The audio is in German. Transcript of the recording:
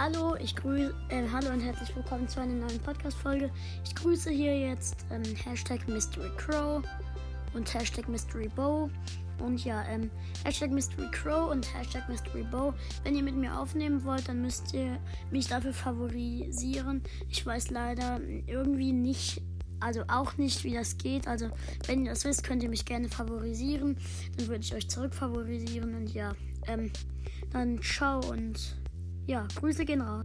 Hallo, ich grüße, äh, hallo und herzlich willkommen zu einer neuen Podcast-Folge. Ich grüße hier jetzt ähm, Hashtag Mystery Crow und Hashtag Mystery Bow. Und ja, ähm, Hashtag Mystery Crow und Hashtag Mystery Bow. Wenn ihr mit mir aufnehmen wollt, dann müsst ihr mich dafür favorisieren. Ich weiß leider irgendwie nicht, also auch nicht, wie das geht. Also, wenn ihr das wisst, könnt ihr mich gerne favorisieren. Dann würde ich euch zurück favorisieren. Und ja, ähm, dann ciao und ja, Grüße gehen raus.